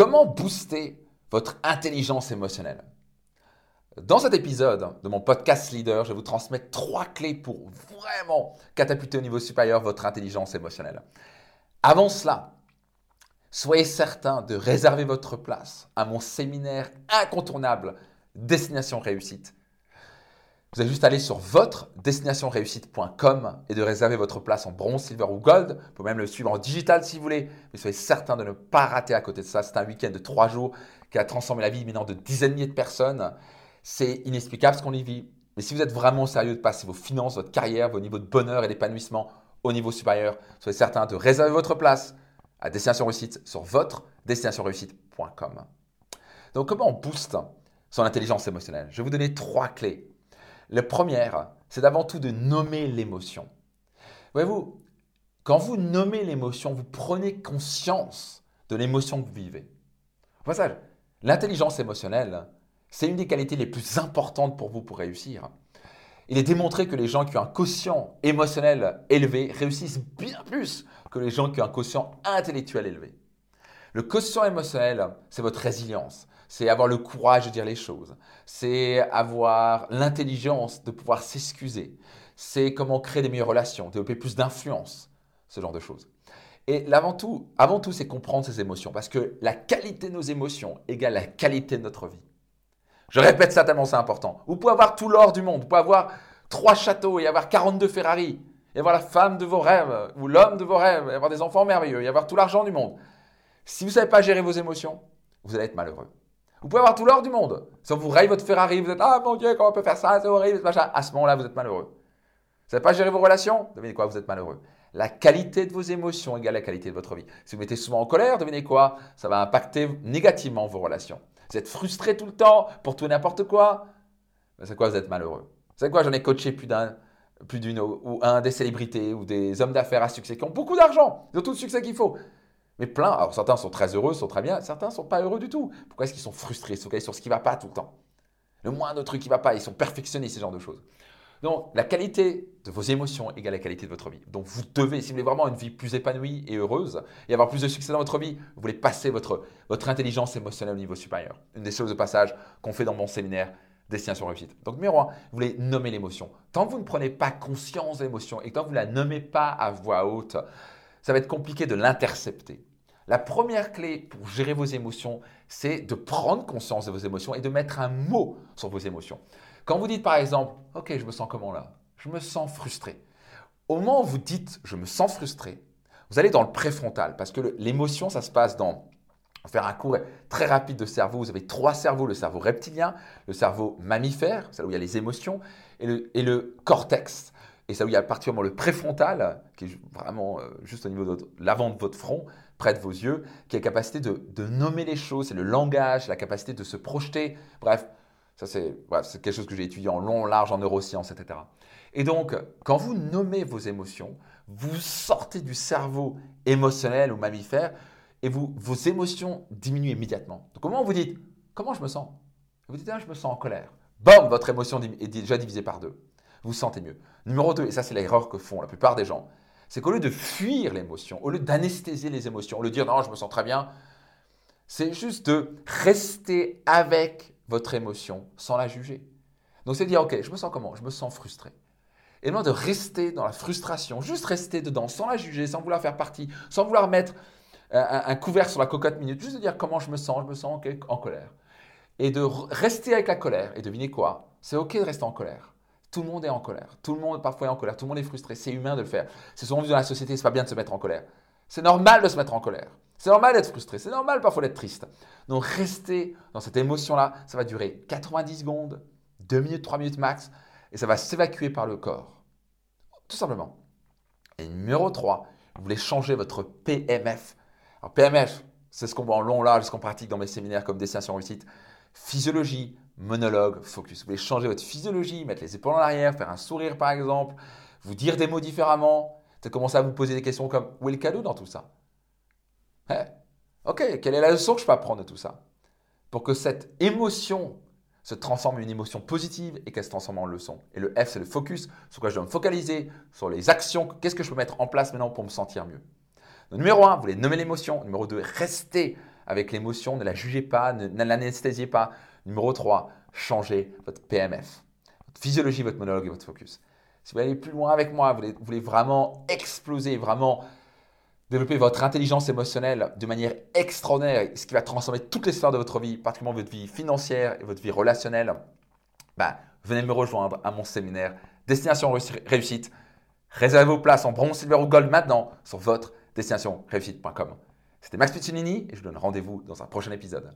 Comment booster votre intelligence émotionnelle? Dans cet épisode de mon podcast Leader, je vous transmettre trois clés pour vraiment catapulter au niveau supérieur votre intelligence émotionnelle. Avant cela, soyez certain de réserver votre place à mon séminaire incontournable Destination Réussite vous allez juste aller sur votre destinationreussite.com et de réserver votre place en bronze, silver ou gold. Vous pouvez même le suivre en digital si vous voulez. Mais soyez certain de ne pas rater à côté de ça. C'est un week-end de trois jours qui a transformé la vie maintenant de dizaines de milliers de personnes. C'est inexplicable ce qu'on y vit. Mais si vous êtes vraiment sérieux de passer vos finances, votre carrière, vos niveaux de bonheur et d'épanouissement au niveau supérieur, soyez certain de réserver votre place à Destination Réussite sur votre destinationreussite.com. Donc comment on booste son intelligence émotionnelle? Je vais vous donner trois clés la première, c'est d'avant tout de nommer l'émotion. Voyez-vous, quand vous nommez l'émotion, vous prenez conscience de l'émotion que vous vivez. Au passage, l'intelligence émotionnelle, c'est une des qualités les plus importantes pour vous pour réussir. Il est démontré que les gens qui ont un quotient émotionnel élevé réussissent bien plus que les gens qui ont un quotient intellectuel élevé. Le quotient émotionnel, c'est votre résilience, c'est avoir le courage de dire les choses, c'est avoir l'intelligence de pouvoir s'excuser, c'est comment créer des meilleures relations, développer plus d'influence, ce genre de choses. Et avant tout, avant tout, c'est comprendre ses émotions, parce que la qualité de nos émotions égale la qualité de notre vie. Je répète ça tellement c'est important. Vous pouvez avoir tout l'or du monde, vous pouvez avoir trois châteaux et avoir 42 Ferrari, et avoir la femme de vos rêves, ou l'homme de vos rêves, et avoir des enfants merveilleux, et avoir tout l'argent du monde. Si vous ne savez pas gérer vos émotions, vous allez être malheureux. Vous pouvez avoir tout l'or du monde. Si on vous raye votre Ferrari, vous êtes Ah mon Dieu, comment on peut faire ça C'est horrible, machin. À ce moment-là, vous êtes malheureux. Vous savez pas gérer vos relations? Devinez quoi Vous êtes malheureux. La qualité de vos émotions égale la qualité de votre vie. Si vous mettez souvent en colère, devinez quoi? Ça va impacter négativement vos relations. Vous êtes frustré tout le temps pour tout et n'importe quoi? Ben, c'est quoi Vous êtes malheureux? Vous savez quoi J'en ai coaché plus d'un, plus d'une ou un des célébrités ou des hommes d'affaires à succès qui ont beaucoup d'argent. Ils ont tout le succès qu'il faut. Mais plein, certains sont très heureux, sont très bien, certains ne sont pas heureux du tout. Pourquoi est-ce qu'ils sont frustrés, sont sur ce qui ne va pas tout le temps? Le moindre truc qui ne va pas, ils sont perfectionnés, ce genre de choses. Donc, la qualité de vos émotions égale la qualité de votre vie. Donc, vous devez, si vous voulez vraiment une vie plus épanouie et heureuse et avoir plus de succès dans votre vie, vous voulez passer votre, votre intelligence émotionnelle au niveau supérieur. Une des choses de passage qu'on fait dans mon séminaire Destination Réussite. Donc, numéro un, vous voulez nommer l'émotion. Tant que vous ne prenez pas conscience de l'émotion et tant que vous ne la nommez pas à voix haute, ça va être compliqué de l'intercepter. La première clé pour gérer vos émotions, c'est de prendre conscience de vos émotions et de mettre un mot sur vos émotions. Quand vous dites par exemple, OK, je me sens comment là? Je me sens frustré. Au moment où vous dites, je me sens frustré, vous allez dans le préfrontal parce que l'émotion, ça se passe dans faire un cours très rapide de cerveau. Vous avez trois cerveaux, le cerveau reptilien, le cerveau mammifère, c'est là où il y a les émotions, et le, et le cortex. Et c'est là où il y a particulièrement le préfrontal, qui est vraiment euh, juste au niveau de l'avant de votre front, près de vos yeux, qui a la capacité de, nommer les choses, c'est le langage, la capacité de se projeter. Bref, ça c'est quelque chose que j'ai étudié en long, large, en neurosciences, etc. Et donc, quand vous nommez vos émotions, vous sortez du cerveau émotionnel ou mammifère et vous, vos émotions diminuent immédiatement. Donc, comment vous dites Comment je me sens? Vous dites ah, Je me sens en colère. Bam Votre émotion est déjà divisée par deux. Vous vous sentez mieux. Numéro 2, et ça c'est l'erreur que font la plupart des gens, c'est qu'au lieu de fuir l'émotion, au lieu d'anesthésier les émotions, au lieu de dire non, je me sens très bien, c'est juste de rester avec votre émotion sans la juger. Donc c'est dire, ok, je me sens comment? Je me sens frustré. Et non de rester dans la frustration, juste rester dedans, sans la juger, sans vouloir faire partie, sans vouloir mettre un, couvert sur la cocotte minute, juste de dire comment je me sens, je me sens en colère. Et de rester avec la colère. Et devinez quoi? C'est ok de rester en colère. Tout le monde est en colère. Tout le monde parfois est en colère. Tout le monde est frustré. C'est humain de le faire. C'est souvent vu dans la société, c'est pas bien de se mettre en colère. C'est normal de se mettre en colère. C'est normal d'être frustré. C'est normal parfois d'être triste. Donc rester dans cette émotion-là, ça va durer 90 secondes, 2 minutes, 3 minutes max, et ça va s'évacuer par le corps. Tout simplement. Et numéro 3, vous voulez changer votre PMF. Alors PMF, c'est ce qu'on voit en long, large, ce qu'on pratique dans mes séminaires comme Destination Réussite. Physiologie, monologue, focus. Vous voulez changer votre physiologie, mettre les épaules en arrière, faire un sourire par exemple, vous dire des mots différemment, peut commencer à vous poser des questions comme où est le cadeau dans tout ça? Hein? Ok, quelle est la leçon que je peux apprendre de tout ça? Pour que cette émotion se transforme en une émotion positive et qu'elle se transforme en leçon. Et le F, c'est le focus, sur quoi je dois me focaliser, sur les actions, qu'est-ce que je peux mettre en place maintenant pour me sentir mieux? numéro 1, vous voulez nommer l'émotion. Numéro 2, rester avec l'émotion, ne la jugez pas, ne, l'anesthésiez pas. Numéro 3, changez votre PMF, votre physiologie, votre monologue et votre focus. Si vous aller plus loin avec moi, vous voulez, vraiment exploser, vraiment développer votre intelligence émotionnelle de manière extraordinaire, ce qui va transformer toutes les sphères de votre vie, particulièrement votre vie financière et votre vie relationnelle, bah, venez me rejoindre à mon séminaire Destination Réussite. Réservez vos places en bronze, silver ou gold maintenant sur votre destinationréussite.com. C'était Max Piccinini et je vous donne rendez-vous dans un prochain épisode.